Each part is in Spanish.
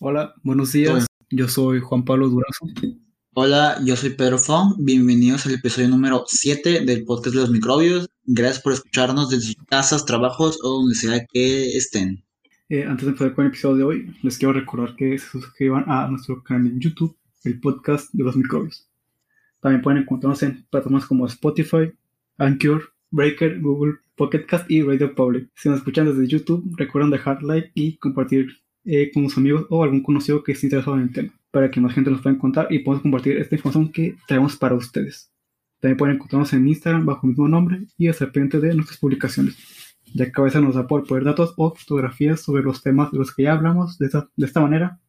Hola, buenos días. Yo soy Juan Pablo Durazo. Hola, yo soy Pedro Fong. Bienvenidos al episodio número 7 del podcast de los microbios. Gracias por escucharnos desde sus casas, trabajos o donde sea que estén. Eh, antes de empezar con el episodio de hoy, les quiero recordar que se suscriban a nuestro canal en YouTube, el podcast de los microbios. También pueden encontrarnos en plataformas como Spotify, Anchor, Breaker, Google Pocketcast y Radio Public. Si nos escuchan desde YouTube, recuerden dejar like y compartir eh, con sus amigos o algún conocido que esté interesado en el tema, para que más gente nos pueda encontrar y podamos compartir esta información que traemos para ustedes. También pueden encontrarnos en Instagram bajo el mismo nombre y estar pendiente de nuestras publicaciones, ya que a veces nos da por poner datos o fotografías sobre los temas de los que ya hablamos. De esta, de esta manera,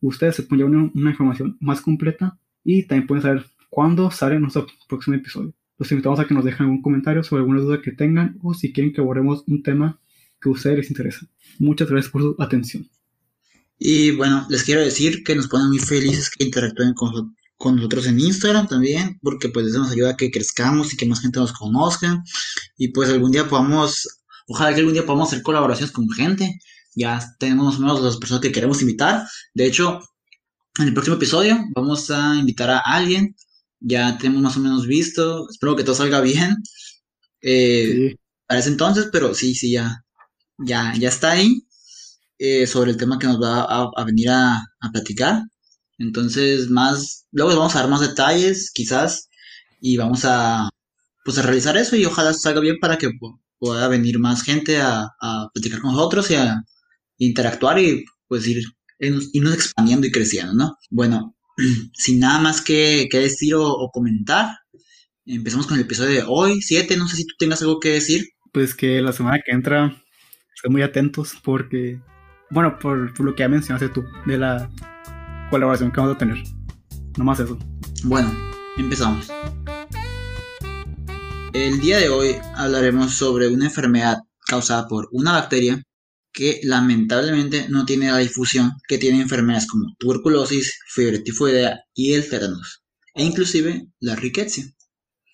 ustedes se pueden llevar una, una información más completa y también pueden saber cuándo sale nuestro próximo episodio. Los invitamos a que nos dejen algún comentario sobre alguna duda que tengan o si quieren que abordemos un tema que a ustedes les interesa. Muchas gracias por su atención. Y bueno, les quiero decir que nos ponen muy felices que interactúen con, con nosotros en Instagram también, porque pues eso nos ayuda a que crezcamos y que más gente nos conozca. Y pues algún día podamos, ojalá que algún día podamos hacer colaboraciones con gente. Ya tenemos más o menos las personas que queremos invitar. De hecho, en el próximo episodio vamos a invitar a alguien. Ya tenemos más o menos visto. Espero que todo salga bien. Eh, Sí. Para ese entonces, pero sí, sí, ya, ya, ya está ahí eh, sobre el tema que nos va a, venir a, platicar. Entonces, más, luego vamos a dar más detalles, quizás, y vamos a, pues, a realizar eso y ojalá salga bien para que pu- pueda venir más gente a, platicar con nosotros y a interactuar y, pues, ir irnos expandiendo y creciendo, ¿no? Bueno, sin nada más que, que decir o, o comentar, empezamos con el episodio de hoy, 7, no sé si tú tengas algo que decir. Pues que la semana que entra estén muy atentos porque, bueno, por, lo que ya mencionaste tú, de la colaboración que vamos a tener. No más eso. Bueno, empezamos. El día de hoy hablaremos sobre una enfermedad causada por una bacteria que lamentablemente no tiene la difusión que tienen enfermedades como tuberculosis, fiebre tifoidea y el tétanos, e inclusive la riqueza.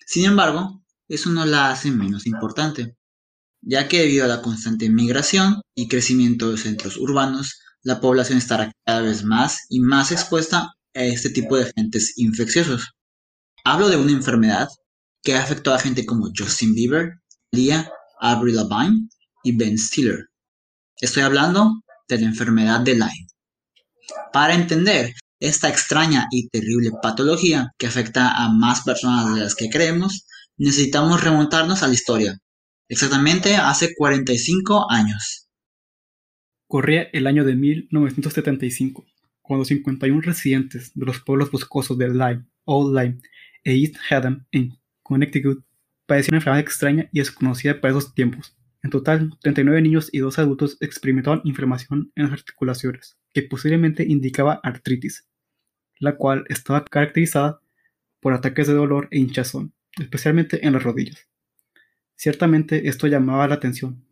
Sin embargo, eso no la hace menos importante, ya que debido a la constante migración y crecimiento de centros urbanos, la población estará cada vez más y más expuesta a este tipo de agentes infecciosos. Hablo de una enfermedad que ha afectado a gente como Justin Bieber, Lia, Avril Lavigne y Ben Stiller. Estoy hablando de la enfermedad de Lyme. Para entender esta extraña y terrible patología que afecta a más personas de las que creemos, necesitamos remontarnos a la historia, exactamente hace 45 años. Corría el año de 1975, cuando 51 residentes de los pueblos boscosos de Lyme, Old Lyme e East Haddam en Connecticut padecieron una enfermedad extraña y desconocida para esos tiempos. En total, 39 niños y 2 adultos experimentaron inflamación en las articulaciones, que posiblemente indicaba artritis, la cual estaba caracterizada por ataques de dolor e hinchazón, especialmente en las rodillas. Ciertamente esto llamaba la atención,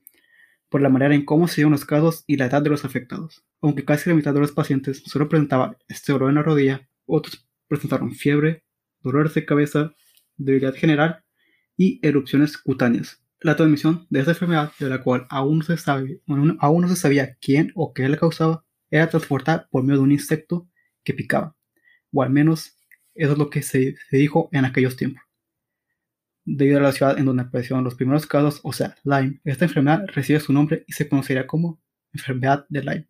por la manera en cómo se dieron los casos y la edad de los afectados. Aunque casi la mitad de los pacientes solo presentaban este en la rodilla, otros presentaron fiebre, dolores de cabeza, debilidad general y erupciones cutáneas. La transmisión de esta enfermedad, de la cual aún no se sabe, sabía quién o qué la causaba, era transportada por medio de un insecto que picaba, o al menos eso es lo que se dijo en aquellos tiempos. Debido a la ciudad en donde aparecieron los primeros casos, o sea, Lyme, esta enfermedad recibe su nombre y se conocería como enfermedad de Lyme.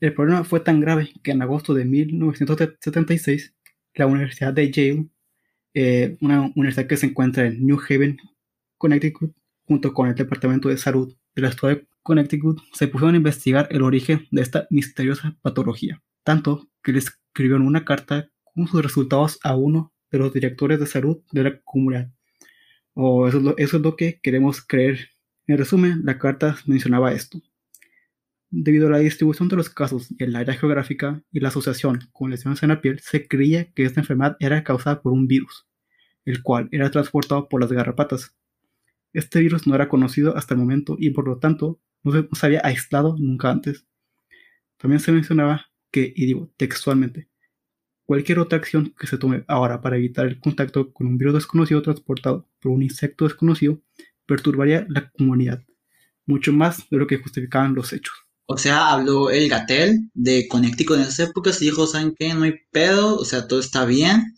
El problema fue tan grave que en agosto de 1976, la Universidad de Yale, eh, una universidad que se encuentra en New Haven, Connecticut, junto con el Departamento de Salud de la Ciudad de Connecticut, se pusieron a investigar el origen de esta misteriosa patología, tanto que le escribieron una carta con sus resultados a uno de los directores de salud de la comunidad. O eso es lo, que queremos creer. En resumen, la carta mencionaba esto. Debido a la distribución de los casos en el área geográfica y la asociación con lesiones en la piel, se creía que esta enfermedad era causada por un virus, el cual era transportado por las garrapatas. Este virus no era conocido hasta el momento y por lo tanto no se, no se había aislado nunca antes. También se mencionaba que, y digo textualmente, cualquier otra acción que se tome ahora para evitar el contacto con un virus desconocido transportado por un insecto desconocido perturbaría la comunidad, mucho más de lo que justificaban los hechos. O sea, habló el Gatel de Connecticut en esas épocas y dijo, ¿saben qué? No hay pedo, o sea, todo está bien,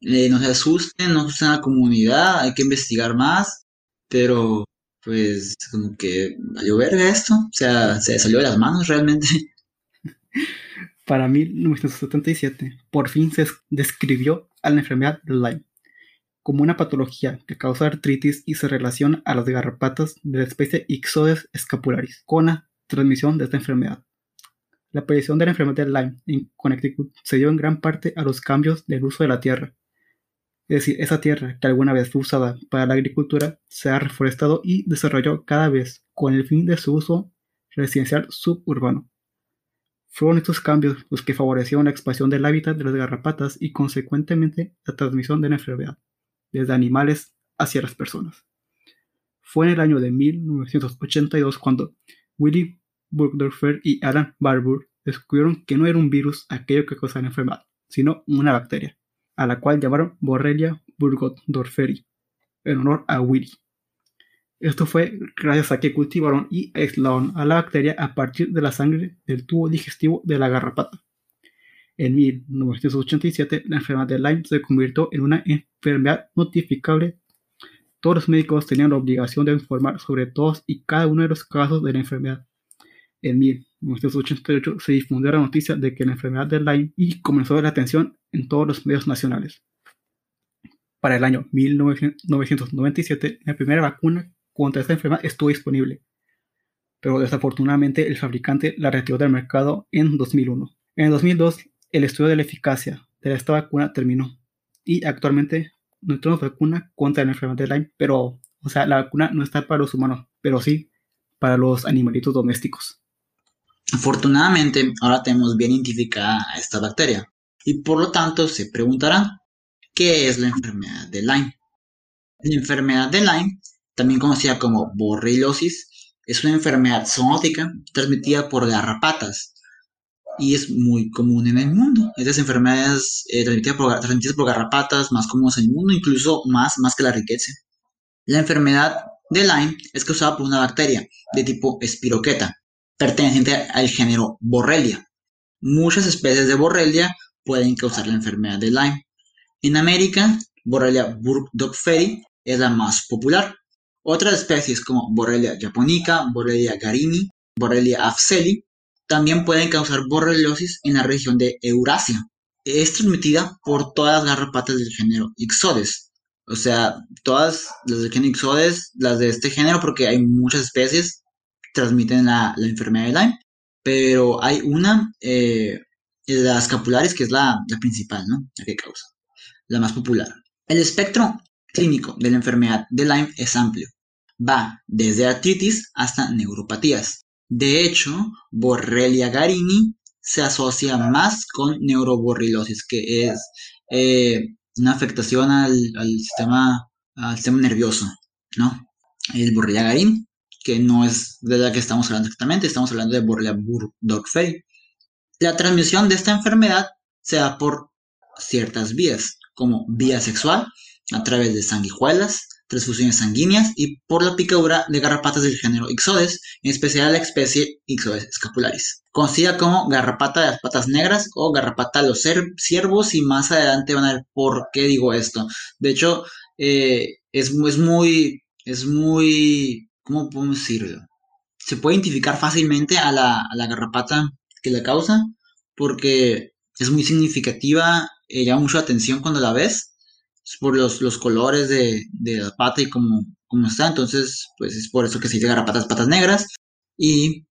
eh, no se asusten, no asusten a la comunidad, hay que investigar más, pero pues como que valió verga esto, o sea, se salió de las manos realmente. Para 1977, por fin se describió a la enfermedad de Lyme como una patología que causa artritis y se relaciona a las garrapatas de la especie Ixodes scapularis con la transmisión de esta enfermedad. La aparición de la enfermedad de Lyme en Connecticut se dio en gran parte a los cambios del uso de la tierra. Es decir, esa tierra que alguna vez fue usada para la agricultura se ha reforestado y desarrolló cada vez con el fin de su uso residencial suburbano. Fueron estos cambios los que favorecieron la expansión del hábitat de las garrapatas y consecuentemente la transmisión de la enfermedad desde animales hacia las personas. Fue en el año de 1982 cuando Willy Burgdorfer y Alan Barbour descubrieron que no era un virus aquello que causaba la enfermedad, sino una bacteria, a la cual llamaron Borrelia burgdorferi, en honor a Willy. Esto fue gracias a que cultivaron y aislaron a la bacteria a partir de la sangre del tubo digestivo de la garrapata. En 1987, la enfermedad de Lyme se convirtió en una enfermedad notificable. Todos los médicos tenían la obligación de informar sobre todos y cada uno de los casos de la enfermedad. En 1988 se difundió la noticia de que la enfermedad de Lyme y comenzó la atención en todos los medios nacionales. Para el año 1997, la primera vacuna contra esta enfermedad estuvo disponible, pero desafortunadamente el fabricante la retiró del mercado en 2001. En 2002, el estudio de la eficacia de esta vacuna terminó y actualmente no tenemos vacuna contra la enfermedad de Lyme, pero, o sea, la vacuna no está para los humanos, pero sí para los animalitos domésticos. Afortunadamente, ahora tenemos bien identificada a esta bacteria y por lo tanto se preguntarán, ¿qué es la enfermedad de Lyme? La enfermedad de Lyme, también conocida como borreliosis, es una enfermedad zoonótica transmitida por garrapatas y es muy común en el mundo. Estas enfermedades eh, transmitidas, por, garrapatas más comunes en el mundo, incluso más, más que la riqueza. La enfermedad de Lyme es causada por una bacteria de tipo espiroqueta, perteneciente al género Borrelia. Muchas especies de Borrelia pueden causar la enfermedad de Lyme. En América, Borrelia burgdorferi es la más popular. Otras especies como Borrelia japonica, Borrelia garini, Borrelia afzeli también pueden causar borreliosis en la región de Eurasia. Es transmitida por todas las garrapatas del género Ixodes. O sea, todas las del género Ixodes, las de este género, porque hay muchas especies, transmiten la, enfermedad de Lyme. Pero hay una, eh, las capulares, que es la, la principal, ¿no? La que causa, la más popular. El espectro clínico de la enfermedad de Lyme es amplio. Va desde artritis hasta neuropatías. De hecho, Borrelia garini se asocia más con neuroborrilosis, que es eh, una afectación al, sistema, al sistema nervioso, ¿no? El Borrelia garini, que no es de la que estamos hablando exactamente, estamos hablando de Borrelia burgdorferi. La transmisión de esta enfermedad se da por ciertas vías, como vía sexual, a través de sanguijuelas, transfusiones sanguíneas y por la picadura de garrapatas del género Ixodes, en especial la especie Ixodes scapularis. Conocida como garrapata de las patas negras o garrapata de los ciervos y más adelante van a ver por qué digo esto. De hecho, eh, es, es, muy, es muy, ¿cómo podemos decirlo? Se puede identificar fácilmente a la, a la garrapata que la causa porque es muy significativa, eh, llama mucho la atención cuando la ves por los, los colores de, de, la pata y cómo, cómo, está. Entonces, pues es por eso que se dice garrapatas patas negras. Y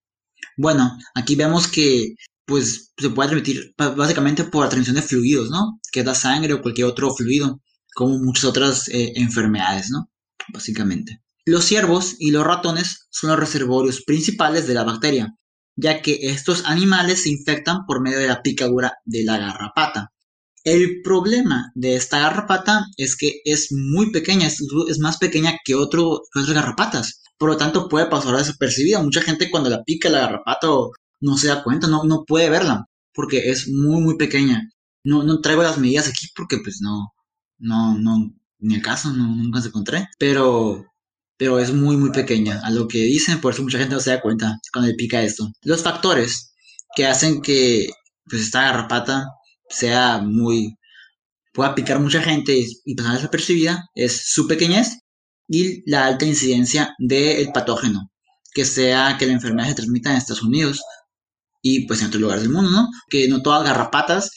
bueno, aquí vemos que pues se puede transmitir básicamente por la transmisión de fluidos, ¿no? Que da sangre o cualquier otro fluido, como muchas otras eh, enfermedades, ¿no? Básicamente. Los ciervos y los ratones son los reservorios principales de la bacteria, ya que estos animales se infectan por medio de la picadura de la garrapata. El problema de esta garrapata es que es muy pequeña, es, más pequeña que, otro, otras garrapatas. Por lo tanto, puede pasar desapercibida. Mucha gente cuando la pica la garrapata no se da cuenta, no, no puede verla, porque es muy, muy pequeña. No, no traigo las medidas aquí porque pues no, no, no, ni el caso, nunca se encontré. Pero, pero es muy muy pequeña a lo que dicen, por eso mucha gente no se da cuenta cuando le pica esto. Los factores que hacen que pues esta garrapata sea muy pueda picar mucha gente y pasar desapercibida es su pequeñez y la alta incidencia del patógeno, que sea que la enfermedad se transmita en Estados Unidos y pues en otros lugares del mundo, ¿no? Que no todas garrapatas,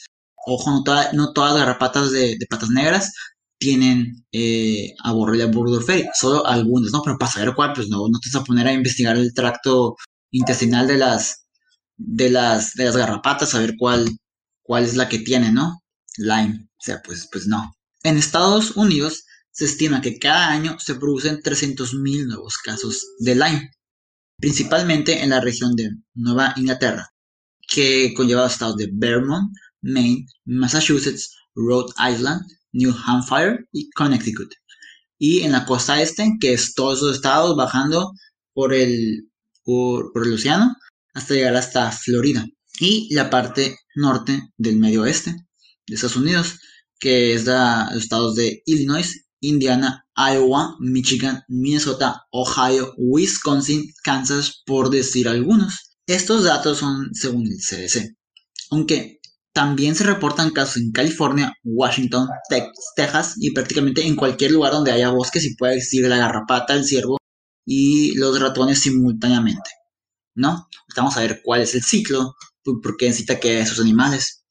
ojo, no, no todas garrapatas de, patas negras tienen eh, a Borrelia burgdorferi, solo algunas, ¿no? Pero para saber cuál, pues no, no te vas a poner a investigar el tracto intestinal de las, de las, de las garrapatas, a ver cuál, cuál es la que tiene, ¿no? Lyme, o sea, pues, pues no. En Estados Unidos se estima que cada año se producen 300.000 nuevos casos de Lyme, principalmente en la región de Nueva Inglaterra, que conlleva los estados de Vermont, Maine, Massachusetts, Rhode Island, New Hampshire y Connecticut. Y en la costa este, que es todos esos estados bajando por el, por, el océano hasta llegar hasta Florida. Y la parte norte del medio oeste de Estados Unidos, que es los estados de Illinois, Indiana, Iowa, Michigan, Minnesota, Ohio, Wisconsin, Kansas, por decir algunos. Estos datos son según el CDC. Aunque también se reportan casos en California, Washington, Texas y prácticamente en cualquier lugar donde haya bosques y pueda existir la garrapata, el ciervo y los ratones simultáneamente. ¿No? Vamos a ver cuál es el ciclo, por qué necesita que esos animales.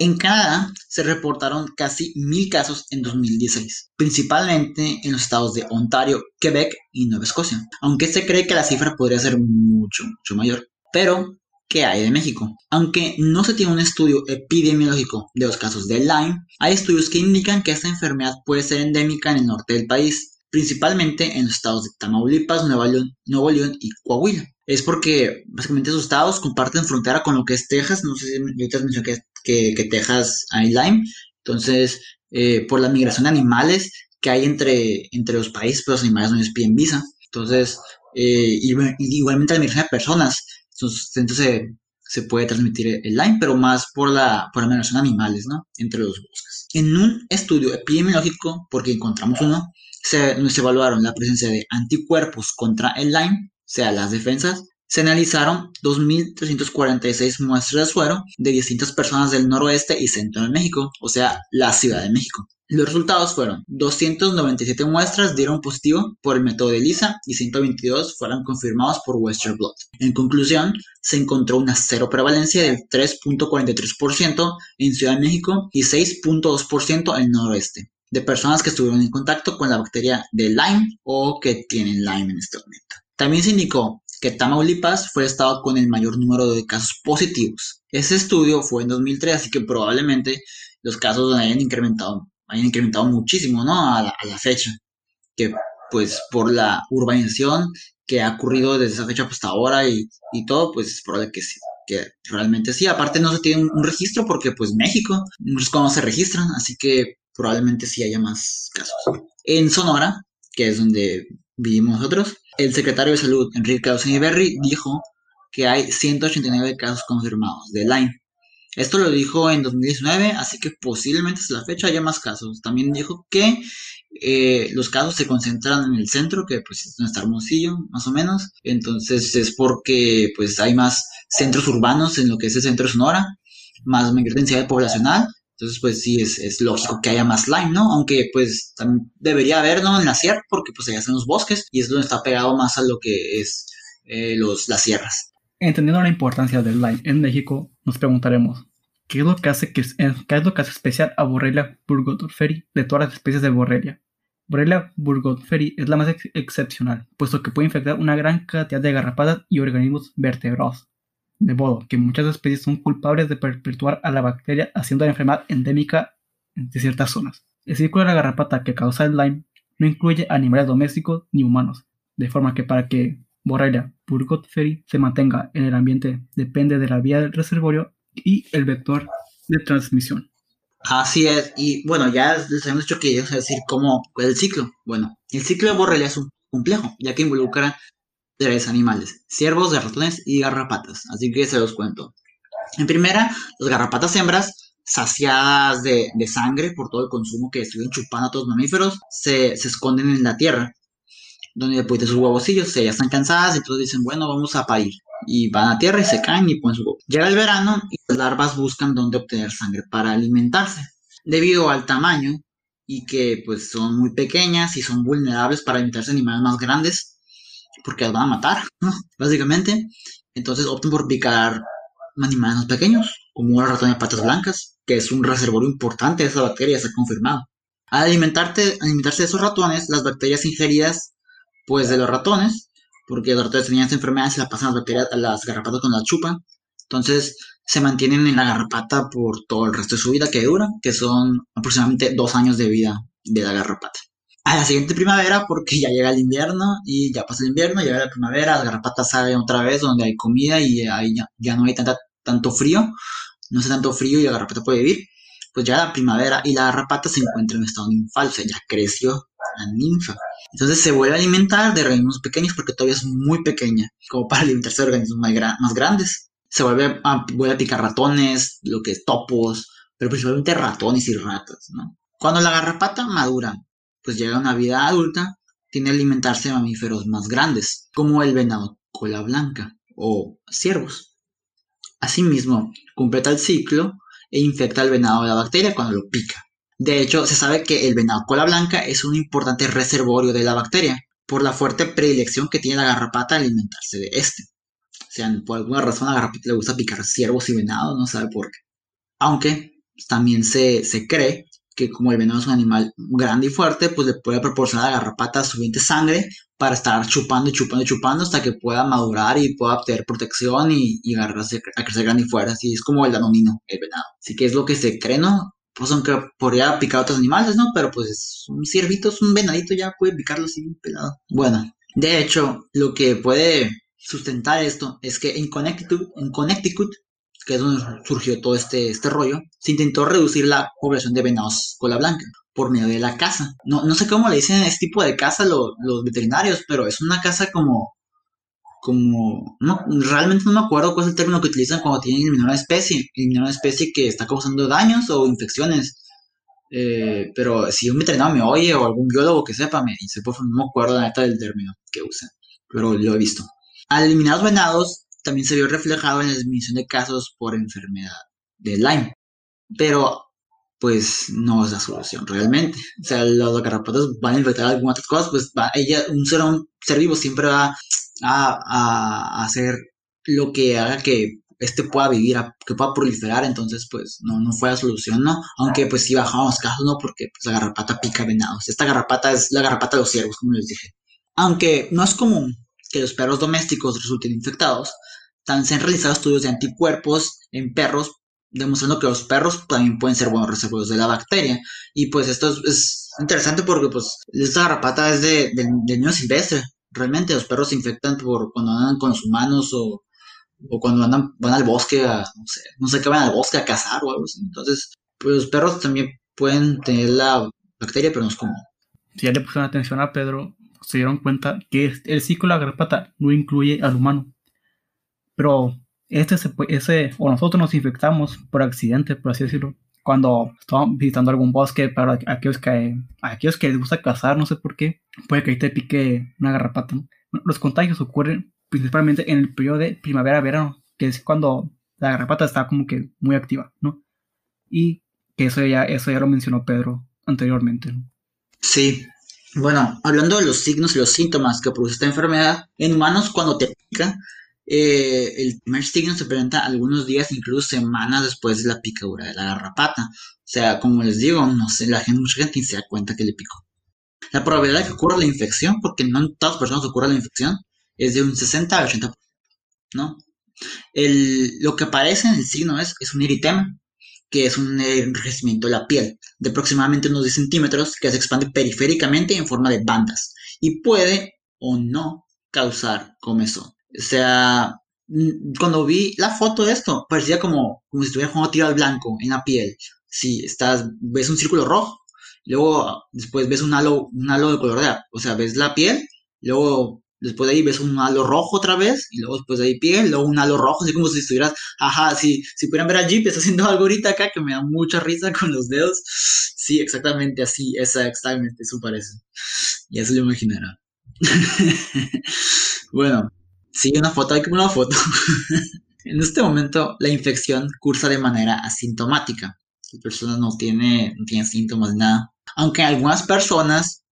En Canadá se reportaron casi mil casos en 2016, principalmente en los estados de Ontario, Quebec y Nueva Escocia, aunque se cree que la cifra podría ser mucho, mucho mayor. Pero, ¿qué hay de México? Aunque no se tiene un estudio epidemiológico de los casos de Lyme, hay estudios que indican que esta enfermedad puede ser endémica en el norte del país, principalmente en los estados de Tamaulipas, Nuevo León y Coahuila es porque básicamente esos estados comparten frontera con lo que es Texas. No sé si ahorita mencioné que, que, Texas hay Lyme. Entonces, eh, por la migración de animales que hay entre, entre los países, pues los animales no les piden visa. Entonces, eh, igualmente la migración de personas. Entonces, se, puede transmitir el Lyme, pero más por la, por migración de animales, ¿no? Entre los bosques. En un estudio epidemiológico, porque encontramos uno, se, se evaluaron la presencia de anticuerpos contra el Lyme sea, las defensas, se analizaron 2.346 muestras de suero de distintas personas del noroeste y centro de México, o sea, la Ciudad de México. Los resultados fueron 297 muestras dieron positivo por el método de ELISA y 122 fueron confirmados por Western Blot. En conclusión, se encontró una cero prevalencia del 3.43% en Ciudad de México y 6.2% en el noroeste de personas que estuvieron en contacto con la bacteria de Lyme o que tienen Lyme en este momento. También se indicó que Tamaulipas fue el estado con el mayor número de casos positivos. Ese estudio fue en 2003, así que probablemente los casos hayan incrementado, hayan incrementado muchísimo, ¿no? A la, fecha. Que pues por la urbanización que ha ocurrido desde esa fecha hasta ahora y, todo, pues es probable que sí, que realmente sí. Aparte no se tiene un, registro porque pues México, no se registran, así que probablemente sí haya más casos. En Sonora, que es donde vivimos nosotros, el secretario de Salud, Enrique Berry, dijo que hay 189 casos confirmados de Lyme. Esto lo dijo en 2019, así que posiblemente hasta la fecha haya más casos. También dijo que eh, los casos se concentran en el centro, que pues es está Hermosillo, más o menos. Entonces es porque pues hay más centros urbanos en lo que es el centro de Sonora, más mayor densidad poblacional. Entonces, pues sí, es, lógico que haya más Lyme, ¿no? Aunque, pues, también debería haber, ¿no? En la sierra, porque, pues, allá están los bosques y es donde está pegado más a lo que es eh, los, las sierras. Entendiendo la importancia del Lyme en México, nos preguntaremos, ¿qué es lo que hace, que, eh, ¿qué es lo que hace especial a Borrelia burgdorferi de todas las especies de Borrelia? Borrelia burgdorferi es la más excepcional, puesto que puede infectar una gran cantidad de garrapatas y organismos vertebrados de modo que muchas especies son culpables de perpetuar a la bacteria haciendo la enfermedad endémica de ciertas zonas. El círculo de la garrapata que causa el Lyme no incluye animales domésticos ni humanos, de forma que para que Borrelia burgdorferi se mantenga en el ambiente depende de la vía del reservorio y el vector de transmisión. Así es, y bueno, ya les hemos dicho que es decir cómo el ciclo. Bueno, el ciclo de Borrelia es un complejo, ya que involucra tres animales, ciervos, ratones y garrapatas, así que se los cuento. En primera, las garrapatas hembras, saciadas de, sangre por todo el consumo que estuvieron chupando a todos los mamíferos, se, esconden en la tierra. donde pues de sus huevocillos, ya están cansadas, entonces dicen, bueno, vamos a parir. Y van a tierra y se caen y ponen su huevo. Llega el verano y las larvas buscan dónde obtener sangre para alimentarse. Debido al tamaño y que pues son muy pequeñas y son vulnerables para alimentarse animales más grandes, porque las van a matar. Básicamente. Entonces optan por picar animales más pequeños, como el ratón de patas blancas, que es un reservorio importante de esa bacteria, se ha confirmado. Al alimentarse de esos ratones, las bacterias ingeridas pues de los ratones, porque los ratones tenían esta enfermedad, se la pasan las bacterias a las garrapatas con la chupa, entonces se mantienen en la garrapata por todo el resto de su vida que dura, que son aproximadamente dos años de vida de la garrapata. A la siguiente primavera, porque ya llega el invierno y ya pasa el invierno, llega la primavera, las garrapatas salen otra vez donde hay comida y ahí ya, no hay tanto frío, no hace tanto frío y la garrapata puede vivir. Pues ya la primavera y la garrapata se encuentra en estado ninfal, o sea, ya creció la ninfa. Entonces se vuelve a alimentar de organismos pequeños porque todavía es muy pequeña, como para alimentarse de organismos más, grandes. Se vuelve a, vuelve picar ratones, lo que es topos, pero principalmente ratones y ratas. Cuando la garrapata madura, pues llega a una vida adulta, tiene que alimentarse de mamíferos más grandes, como el venado cola blanca o ciervos. Asimismo, completa el ciclo e infecta al venado de la bacteria cuando lo pica. De hecho, se sabe que el venado cola blanca es un importante reservorio de la bacteria, por la fuerte predilección que tiene la garrapata a alimentarse de este. O sea, por alguna razón a la garrapata le gusta picar ciervos y venados, no sabe por qué. Aunque también se, se cree que como el venado es un animal grande y fuerte, pues le puede proporcionar a la garrapata suficiente sangre para estar chupando y chupando y chupando hasta que pueda madurar y pueda obtener protección y, y agarrarse a crecer grande y fuerte. Así es como el danonino, el venado. Así que es lo que se cree, ¿no? pues aunque podría picar otros animales, ¿no? Pero pues un ciervito, un venadito ya puede picarlo así pelado. Bueno, de hecho, lo que puede sustentar esto es que en Connecticut que es donde surgió todo este, este rollo, se intentó reducir la población de venados cola blanca por medio de la caza. No, no sé cómo le dicen este tipo de caza los veterinarios, pero es una caza como como, no, realmente no me acuerdo cuál es el término que utilizan cuando tienen eliminar una especie, eliminar una especie que está causando daños o infecciones. Eh, pero si un veterinario me oye o algún biólogo que sepa, me dice, por favor, no me acuerdo la neta del término que usan, pero lo he visto. Al eliminar los venados, también se vio reflejado en la disminución de casos por enfermedad de Lyme. Pero, pues, no es la solución realmente. O sea, los garrapatas van a infectar algunas otras cosas, pues va, ella, un ser, vivo siempre va a, hacer lo que haga que este pueda vivir, que pueda proliferar, entonces pues no, no fue la solución, ¿no? Aunque pues sí bajamos casos, ¿no? Porque pues la garrapata pica venados. Esta garrapata es la garrapata de los ciervos, como les dije. Aunque no es común que los perros domésticos resulten infectados, también se han realizado estudios de anticuerpos en perros demostrando que los perros también pueden ser buenos reservorios de la bacteria. Y pues esto es, interesante porque pues esta garrapata es de, de, de niño silvestre, realmente los perros se infectan por cuando andan con los humanos o, cuando andan, van al bosque a, no sé, no sé qué van al bosque a cazar o algo así. Entonces, pues los perros también pueden tener la bacteria, pero no es común. Si ya le pusieron atención a Pedro, se dieron cuenta que el ciclo de la garrapata no incluye al humano. Pero este se, ese, o nosotros nos infectamos por accidente, por así decirlo, cuando estamos visitando algún bosque, para aquellos que, aquellos que les gusta cazar, no sé por qué, puede que ahí te pique una garrapata. Los contagios ocurren principalmente en el periodo de primavera-verano, que es cuando la garrapata está como que muy activa, ¿no? Y que eso ya, eso ya lo mencionó Pedro anteriormente. ¿no? Sí. Bueno, hablando de los signos y los síntomas que produce esta enfermedad, en humanos cuando te pica, eh, el primer signo se presenta algunos días, incluso semanas después de la picadura de la garrapata. O sea, como les digo, no sé, la gente, mucha gente se da cuenta que le picó. La probabilidad de que ocurra la infección, porque no en todas las personas ocurre la infección, es de un 60 a 80%, ¿no? El, lo que aparece en el signo es, es un eritema, que es un enrojecimiento de la piel, de aproximadamente unos 10 centímetros, que se expande periféricamente en forma de bandas, y puede o no causar comezón. O sea, cuando vi la foto de esto, parecía como, como si estuviera jugando tiro al blanco en la piel. Si estás, ves un círculo rojo, luego después ves un halo, un halo de color de, o sea, ves la piel, luego después de ahí ves un halo rojo otra vez, y luego después de ahí piel, luego un halo rojo, así como si estuvieras, ajá, si, si pudieran ver a Jeep, está haciendo algo ahorita acá que me da mucha risa con los dedos. Sí, exactamente así, exactamente, eso parece. Ya se lo imaginará. bueno, sí, una foto, hay como una foto. en este momento, la infección cursa de manera asintomática. La persona no tiene, no tiene síntomas, nada. Aunque algunas personas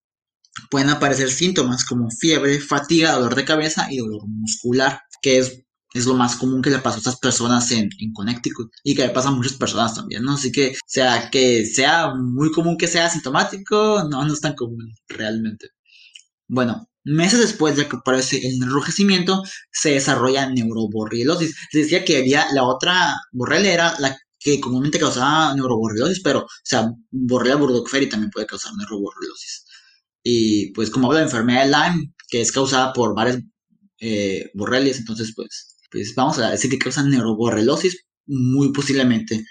pueden aparecer síntomas como fiebre, fatiga, dolor de cabeza y dolor muscular, que es, es lo más común que le pasa a estas personas en, en, Connecticut y que le pasa a muchas personas también, ¿no? Así que, sea, que sea muy común que sea asintomático, no, no es tan común realmente. Bueno, meses después de que aparece el enrojecimiento, se desarrolla neuroborreliosis. Se decía que había la otra borrelia la que comúnmente causaba neuroborreliosis, pero, o sea, borrelia burgdorferi también puede causar neuroborreliosis. Y pues como habla de enfermedad de Lyme, que es causada por varias eh, borrelias, entonces pues, pues vamos a decir que causan neuroborrelosis muy posiblemente.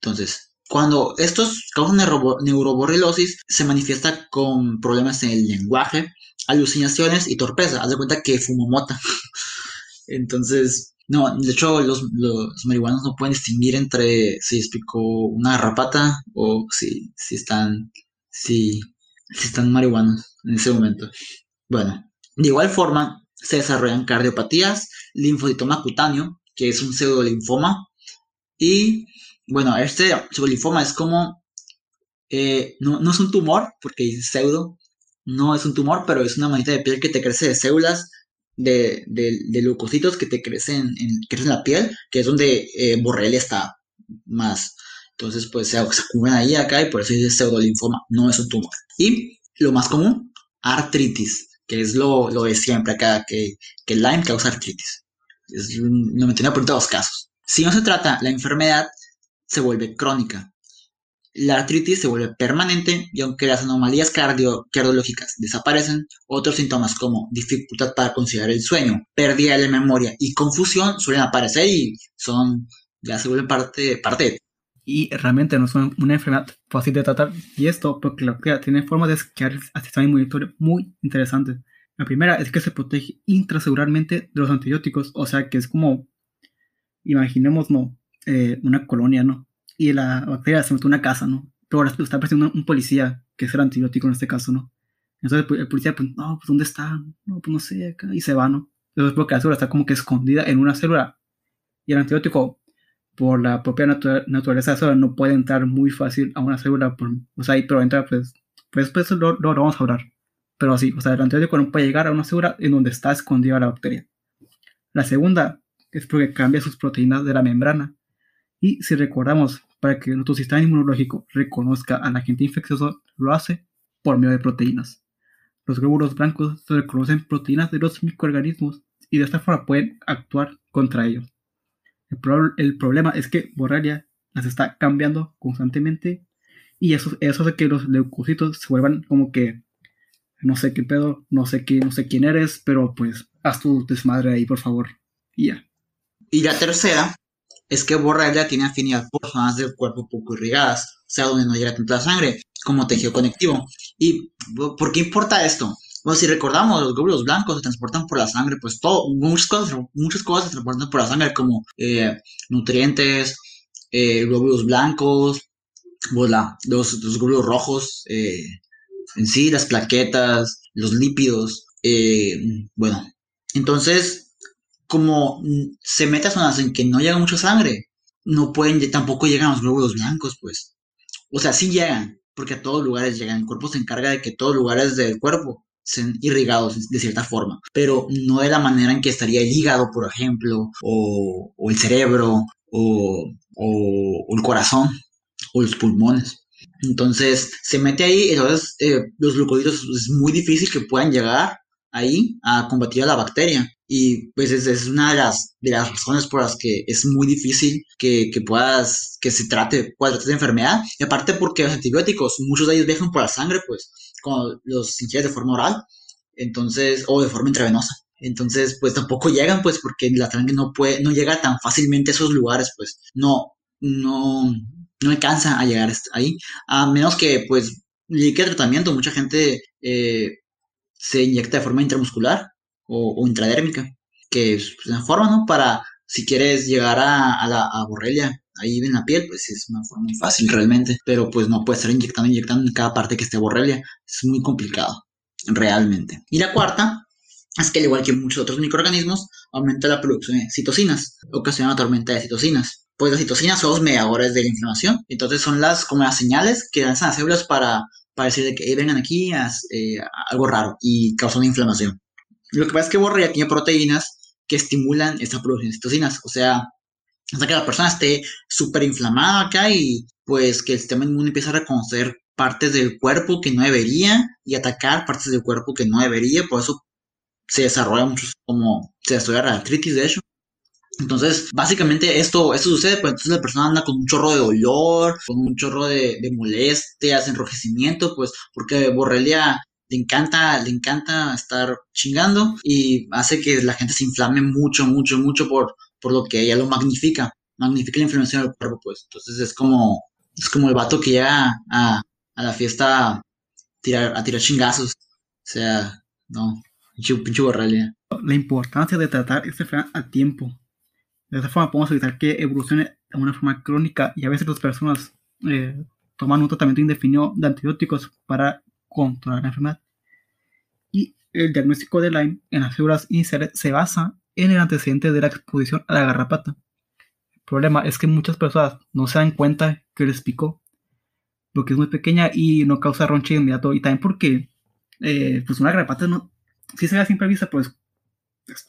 Entonces, cuando estos causan neuroborrelosis, se manifiesta con problemas en el lenguaje, alucinaciones y torpeza. Haz de cuenta que fumo mota. Entonces, no, de hecho, los, los, marihuanos no pueden distinguir entre si es una garrapata o si, si están, si están marihuanos en ese momento. Bueno, de igual forma se desarrollan cardiopatías, linfocitoma cutáneo, que es un pseudolinfoma, y bueno, este pseudolinfoma es como, eh, no, no, es un tumor, porque es pseudo, no es un tumor, pero es una manita de piel que te crece de células de, de, leucocitos que te crecen en, crecen en la piel, que es donde eh, Borrelia está más. Entonces, pues se, cubren ahí acá y por eso dice pseudolinfoma, no es un tumor. Y lo más común, artritis, que es lo, lo de siempre acá, que, que Lyme causa artritis. Es un 99% de los casos. Si no se trata la enfermedad, se vuelve crónica. La artritis se vuelve permanente y aunque las anomalías cardio cardiológicas desaparecen, otros síntomas como dificultad para conciliar el sueño, pérdida de memoria y confusión suelen aparecer y son ya se vuelven parte, parte de y realmente no es una, enfermedad fácil de tratar. Y esto porque la bacteria tiene formas de esquiar al sistema inmunitario muy interesantes. La primera es que se protege intracelularmente de los antibióticos, o sea que es como, imaginemos, ¿no? Eh, una colonia, ¿no? Y la bacteria se mete una casa, ¿no? Pero ahora está apareciendo un, policía, que es el antibiótico en este caso, ¿no? Entonces el policía, pues, no, pues ¿dónde está? No, pues no sé, acá, y se va, ¿no? Entonces porque la célula está como que escondida en una célula. Y el antibiótico por la propia naturaleza de la célula no puede entrar muy fácil a una célula, o sea, pero entra, pues, pues, pues lo, lo, vamos a hablar. Pero así, o sea, el antibiótico no puede llegar a una célula en donde está escondida la bacteria. La segunda es porque cambia sus proteínas de la membrana. Y si recordamos, para que nuestro sistema inmunológico reconozca al agente infeccioso, lo hace por medio de proteínas. Los glóbulos blancos reconocen proteínas de los microorganismos y de esta forma pueden actuar contra ellos. El, problema es que Borrelia las está cambiando constantemente y eso, eso hace que los leucocitos se vuelvan como que no sé qué pedo, no sé qué, no sé quién eres, pero pues haz tu desmadre ahí, por favor. Y ya. Y la tercera es que Borrelia tiene afinidad por zonas del cuerpo poco irrigadas, o sea, donde no llega tanta sangre, como tejido conectivo. ¿Y por qué importa esto? Bueno, si recordamos, los glóbulos blancos se transportan por la sangre, pues todo, muchas cosas, muchas cosas se transportan por la sangre, como eh, nutrientes, eh, glóbulos blancos, pues los, los, glóbulos rojos, eh, en sí, las plaquetas, los lípidos, bueno, entonces, como se mete a zonas en que no llega mucha sangre, no pueden, tampoco llegan los glóbulos blancos, pues. O sea, sí llegan, porque a todos lugares llegan. El cuerpo se encarga de que todos lugares del cuerpo irrigados de cierta forma, pero no de la manera en que estaría el hígado, por ejemplo, o, el cerebro, o, el corazón, o los pulmones. Entonces se mete ahí, entonces eh, los glucósidos es muy difícil que puedan llegar ahí a combatir a la bacteria. Y pues es, una de las, razones por las que es muy difícil que, que puedas, que se trate, puedas tratar de enfermedad. Y aparte porque los antibióticos, muchos de ellos viajan por la sangre, pues como los ingieres de forma oral, entonces, o de forma intravenosa. Entonces, pues tampoco llegan, pues, porque la sangre no puede, no llega tan fácilmente a esos lugares, pues, no, no, no alcanza a llegar ahí, a menos que, pues, llegue tratamiento. Mucha gente eh, se inyecta de forma intramuscular o, intradérmica, que es una forma, ¿no? Para, si quieres llegar a, a la a borrelia ahí en la piel, pues es una forma muy fácil realmente, pero pues no puede estar inyectando, inyectando en cada parte que esté borrelia, es muy complicado. realmente. Y la cuarta es que al igual que muchos otros microorganismos, aumenta la producción de citocinas, ocasiona una tormenta de citocinas. Pues las citocinas son los mediadores de la inflamación, entonces son las como las señales que lanzan las células para, para decir de que vengan aquí a, eh, algo raro y causan inflamación. Lo que pasa es que Borrelia tiene proteínas que estimulan esta producción de citocinas, o sea, hasta que la persona esté súper inflamada acá y pues que el sistema inmune empieza a reconocer partes del cuerpo que no debería y atacar partes del cuerpo que no debería, por eso se desarrolla mucho como se desarrolla la artritis de hecho. Entonces, básicamente esto, esto sucede, pues entonces la persona anda con un chorro de dolor, con un chorro de, de molestias, enrojecimiento, pues porque Borrelia le encanta, le encanta estar chingando y hace que la gente se inflame mucho, mucho, mucho por, por lo que ella lo magnifica, magnifica la inflamación del cuerpo, pues. Entonces es como, es como el vato que llega a, a la fiesta a tirar, a tirar chingazos. O sea, no, pinche, borrelia. La importancia de tratar esta enfermedad a tiempo. De esta forma podemos evitar que evolucione de una forma crónica y a veces las personas eh, toman un tratamiento indefinido de antibióticos para controlar la enfermedad. Y el diagnóstico de Lyme en las células iniciales se basa en el antecedente de la exposición a la garrapata. El problema es que muchas personas no se dan cuenta que les picó, porque es muy pequeña y no causa ronche inmediato, y también porque eh, pues una garrapata no, si se ve a simple vista, pues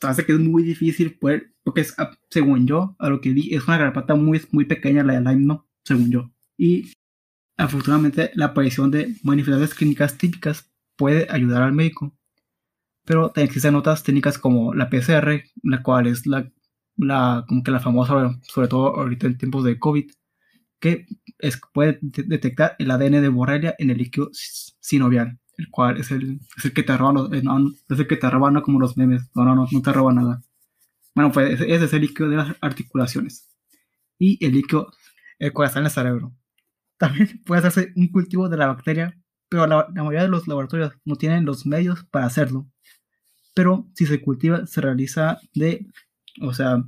hace que es muy difícil poder, porque es, ah, según yo, a lo que vi, es una garrapata muy, muy pequeña la de Lyme, ¿no? Según yo. Y afortunadamente la aparición de manifestaciones clínicas típicas puede ayudar al médico pero existen otras técnicas como la PCR, la cual es la, la, como que la famosa, sobre todo ahorita en tiempos de COVID, que es, puede detectar el ADN de Borrelia en el líquido sinovial, el cual es el, es el que te roban, eh, no, es el que te roban como los memes, no, no, no, no te roba nada. Bueno, pues ese es el líquido de las articulaciones y el líquido, el cual está en el cerebro. También puede hacerse un cultivo de la bacteria, pero la mayoría de los laboratorios no tienen los medios para hacerlo pero si se cultiva, se realiza de, o sea,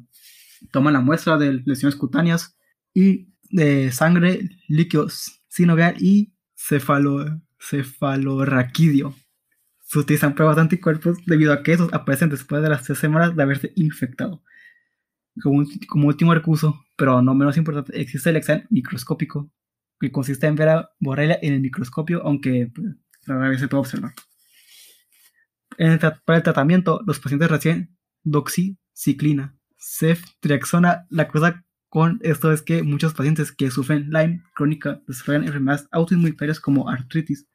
toma la muestra de lesiones cutáneas y de sangre, líquidos sinovial y cefalo, cefalorraquidio. Se utilizan pruebas de anticuerpos debido a que esos aparecen después de las tres semanas de haberse infectado. Como, como último recurso, pero no menos importante, existe el examen microscópico, que consiste en ver a Borrelia en el microscopio, aunque pues, rara vez se puede observar para el tratamiento, los pacientes reciben doxiciclina, ceftriaxona. La cosa con esto es que muchos pacientes que sufren Lyme crónica desarrollan enfermedades autoinmunitarias como artritis,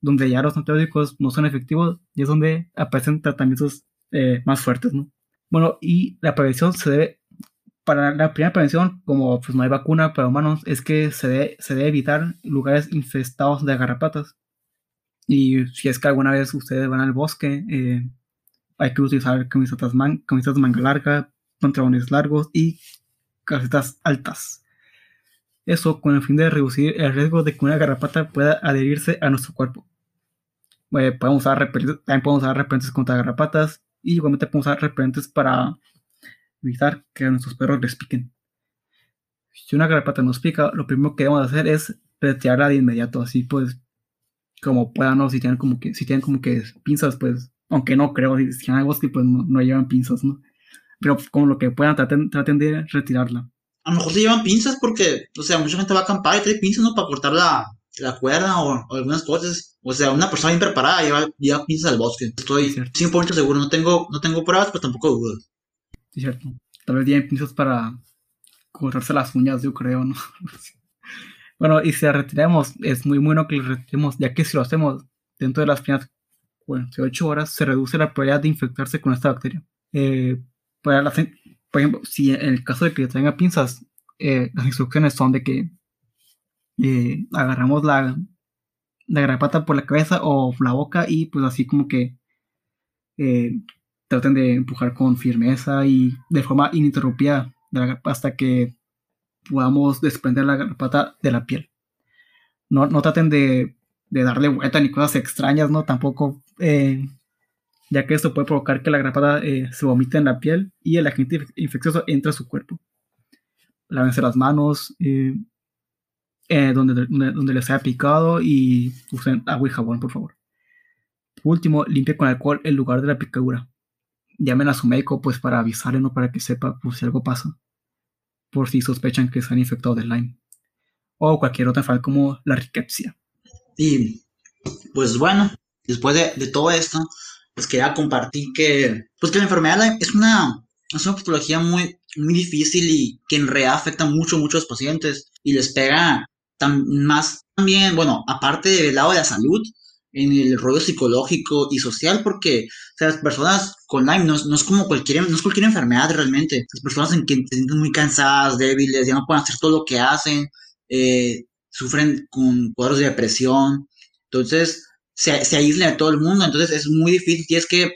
donde ya los antibióticos no son efectivos y es donde aparecen tratamientos eh, más fuertes, ¿no? Bueno, y la prevención se debe, para la primera prevención, como pues no hay vacuna para humanos, es que se se debe evitar lugares infestados de garrapatas y si es que alguna vez ustedes van al bosque, eh, hay que utilizar camisetas, man camisetas manga larga, pantalones largos y calcetas altas. Eso con el fin de reducir el riesgo de que una garrapata pueda adherirse a nuestro cuerpo. Eh, podemos usar también podemos usar repelentes contra garrapatas y igualmente podemos usar repelentes para evitar que a nuestros perros les piquen. Si una garrapata nos pica, lo primero que debemos hacer es retirarla de inmediato. Así pues como puedan, ¿no? Si tienen como que, si tienen como que pinzas, pues, aunque no creo, si tienen así, pues no, llevan pinzas, ¿no? Pero como lo que puedan, traten, traten de retirarla. A lo mejor se llevan pinzas porque, o sea, mucha gente va a acampar y trae pinzas, ¿no? Para cortar la, la cuerda o, algunas cosas. O sea, una persona bien preparada lleva, lleva pinzas al bosque. Estoy 100% seguro, no tengo, no tengo pruebas, pero tampoco dudo. Sí, cierto. Tal vez lleven pinzas para cortarse las uñas, yo creo, ¿no? Bueno, y si la retiramos, es muy bueno que la retiremos, ya que si lo hacemos dentro de las primeras 48 horas, se reduce la probabilidad de infectarse con esta bacteria. Eh, para la, por ejemplo, si en el caso de que tenga pinzas, eh, las instrucciones son de que eh, agarramos la, la garrapata por la cabeza o la boca y pues así como que traten de empujar con firmeza y de forma ininterrumpida hasta que podamos desprender la garrapata de la piel. No, no traten de, de, darle vuelta ni cosas extrañas, ¿no? Tampoco, eh, ya que esto puede provocar que la garrapata eh, se vomite en la piel y el agente infeccioso entre a su cuerpo. Lávense las manos eh, donde, donde, les haya picado y usen agua y jabón, por favor. Por último, limpie con alcohol el lugar de la picadura. Llamen a su médico pues para avisarle, ¿no? Para que sepa por si algo pasa. Por si sospechan que se han infectado de Lyme. O cualquier otra enfermedad como la riquepsia. Y pues bueno, después de, todo esto, pues quería compartir que, pues que la enfermedad Lyme es una, es una patología muy, muy difícil y que en realidad afecta mucho, mucho a los pacientes y les pega más también, bueno, aparte del lado de la salud, en el rollo psicológico y social, porque las personas con Lyme no, es como cualquier, no es cualquier enfermedad realmente. Las personas en que se sienten muy cansadas, débiles, ya no pueden hacer todo lo que hacen, eh, sufren con cuadros de depresión, entonces se, se aíslan de todo el mundo, entonces es muy difícil y es que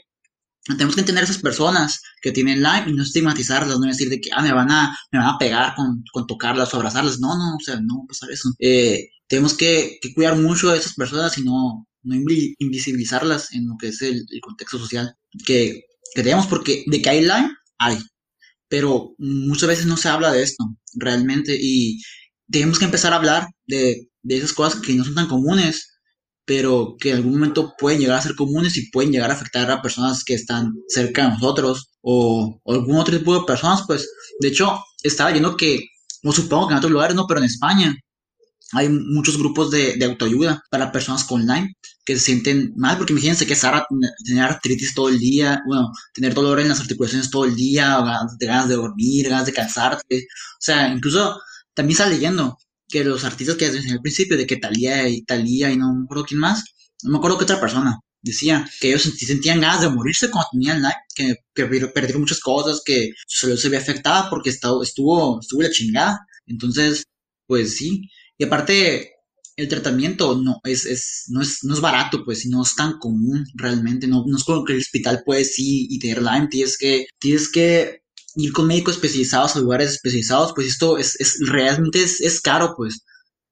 tenemos que entender a esas personas que tienen Lyme y no estigmatizarlas, no decir de que ah, me, van a, me van a pegar con, con tocarlas o abrazarlas. No, no, o sea, no va a pasar eso. Eh, tenemos que, que, cuidar mucho a esas personas y no, no invisibilizarlas en lo que es el, contexto social que, que, tenemos, porque de que hay Lyme, hay. Pero muchas veces no se habla de esto realmente y tenemos que empezar a hablar de, de esas cosas que no son tan comunes pero que en algún momento pueden llegar a ser comunes y pueden llegar a afectar a personas que están cerca de nosotros o, algún otro tipo de personas, pues de hecho estaba viendo que, no supongo que en otros lugares no, pero en España hay muchos grupos de, de autoayuda para personas con Lyme que se sienten mal, porque imagínense que Sara tener artritis todo el día, bueno, tener dolor en las articulaciones todo el día, ganas de dormir, ganas de cansarte, o sea, incluso también está leyendo que los artistas que desde el principio, de que Talía y Talía y no me acuerdo quién más, no me acuerdo qué otra persona, decía que ellos sentían ganas de morirse cuando tenían like, que, que perdieron muchas cosas, que su salud se ve afectada porque estuvo, estuvo la chingada. Entonces, pues sí. Y aparte, el tratamiento no es, es, no es, no es barato, pues, no es tan común realmente. No, no es como que el hospital puede sí y tener Lyme, tienes que, tienes que ir con médicos especializados a lugares especializados, pues esto es, es realmente es, caro, pues.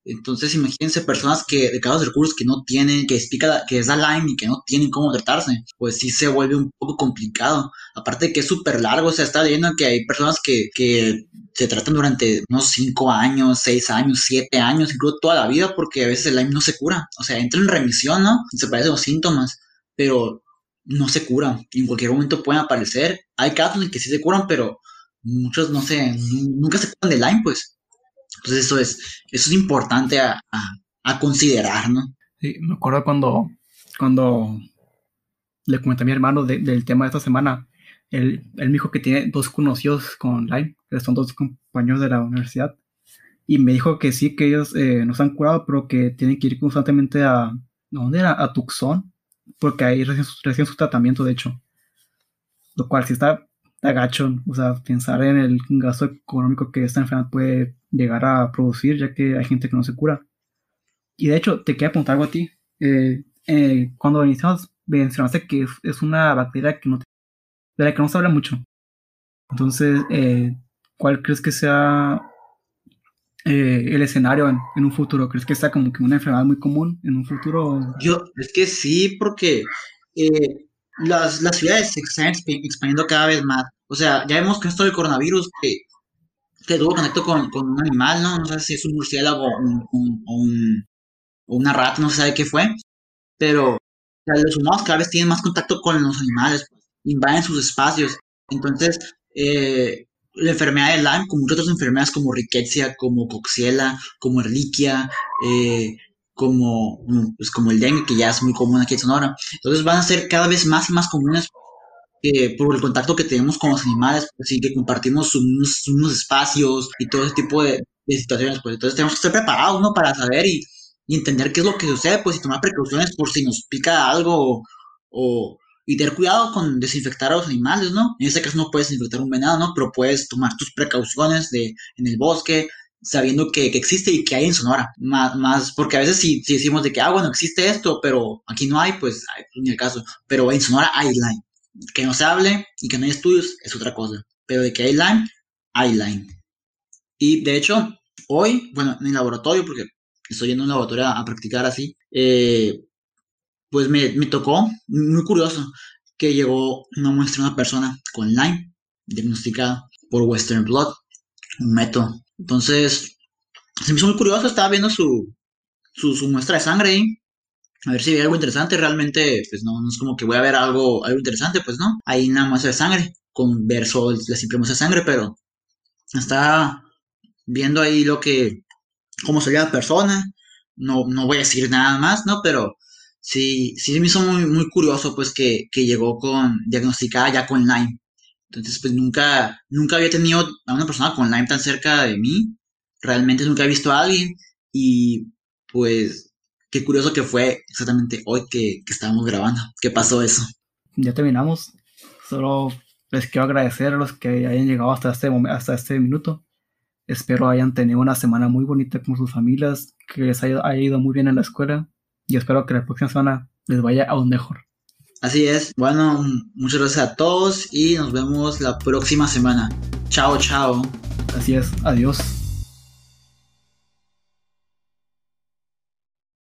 Entonces, imagínense personas que de cada recursos que no tienen, que explica que es la Lyme y que no tienen cómo tratarse, pues sí se vuelve un poco complicado. Aparte de que es súper largo, o sea, está viendo que hay personas que, que se tratan durante unos 5 años, 6 años, 7 años, incluso toda la vida, porque a veces el Lyme no se cura. O sea, entra en remisión, ¿no? Se parecen los síntomas, pero no se curan. En cualquier momento pueden aparecer. Hay casos en que sí se curan, pero muchos no se, nunca se curan de Lyme, pues. Entonces eso es, eso es importante a, considerar, ¿no? Sí, me acuerdo cuando, cuando le comenté a mi hermano del tema de esta semana. Él, él, me dijo que tiene dos conocidos con que son dos compañeros de la universidad. Y me dijo que sí, que ellos eh, no se han curado, pero que tienen que ir constantemente a, ¿dónde era? A Tucson, porque ahí recién, recién su tratamiento, de hecho. Lo cual sí está agacho, o sea, pensar en el gasto económico que esta enfermedad puede llegar a producir, ya que hay gente que no se cura. Y de hecho, te quiero apuntar algo a ti. Eh, eh, cuando iniciamos, mencionaste que es, una bacteria que no, de la que no se habla mucho. Entonces, eh, ¿cuál crees que sea el escenario en, un futuro? ¿Crees que sea como que una enfermedad muy común en un futuro? Yo, es que sí, porque las, las ciudades se están expandiendo cada vez más. O sea, ya vemos que esto del coronavirus que, que tuvo contacto con, con, un animal, ¿no? No sé si es un murciélago o, un, o, una rata, no se sabe qué fue. Pero los humanos cada vez tienen más contacto con los animales, invaden sus espacios. Entonces, eh, la enfermedad de Lyme, como muchas otras enfermedades como riquezia, como coxiela, como erliquia, eh, como, pues como el dengue, que ya es muy común aquí en Sonora. Entonces van a ser cada vez más y más comunes eh, por el contacto que tenemos con los animales, así que compartimos unos, unos, espacios y todo ese tipo de, situaciones. Pues entonces tenemos que estar preparados ¿no? para saber y, y, entender qué es lo que sucede, pues y tomar precauciones por si nos pica algo o, y tener cuidado con desinfectar a los animales, ¿no? En este caso no puedes desinfectar un venado, ¿no? Pero puedes tomar tus precauciones de, en el bosque, sabiendo que, existe y que hay en Sonora. Más, más porque a veces si, si, decimos de que, ah, bueno, existe esto, pero aquí no hay, pues, ay, pues, ni el caso. Pero en Sonora hay Lyme. Que no se hable y que no hay estudios es otra cosa. Pero de que hay Lyme, hay Lyme. Y de hecho, hoy, bueno, en el laboratorio, porque estoy yendo a un laboratorio a, practicar así, eh, pues me, me tocó, muy curioso, que llegó una muestra de una persona con Lyme, diagnosticada por Western Blood, un método entonces, se me hizo muy curioso, estaba viendo su, su, muestra de sangre ahí. A ver si hay algo interesante. Realmente, pues no, no es como que voy a ver algo, algo interesante, pues no. Ahí nada más de sangre, con verso la simple de sangre, pero está viendo ahí lo que, cómo salía la persona. No, no voy a decir nada más, ¿no? Pero sí, sí me hizo muy, muy curioso, pues, que, que llegó con, diagnosticada ya con Lyme. Entonces, pues nunca, nunca había tenido a una persona con Lyme tan cerca de mí. Realmente nunca he visto a alguien. Y pues, qué curioso que fue exactamente hoy que, que estábamos grabando. ¿Qué pasó eso? Ya terminamos. Solo les quiero agradecer a los que hayan llegado hasta este, momento, hasta este minuto. Espero hayan tenido una semana muy bonita con sus familias, que les haya, haya ido muy bien en la escuela y espero que la próxima semana les vaya aún mejor. Así es. Bueno, muchas gracias a todos y nos vemos la próxima semana. Chao, chao. Así es. Adiós.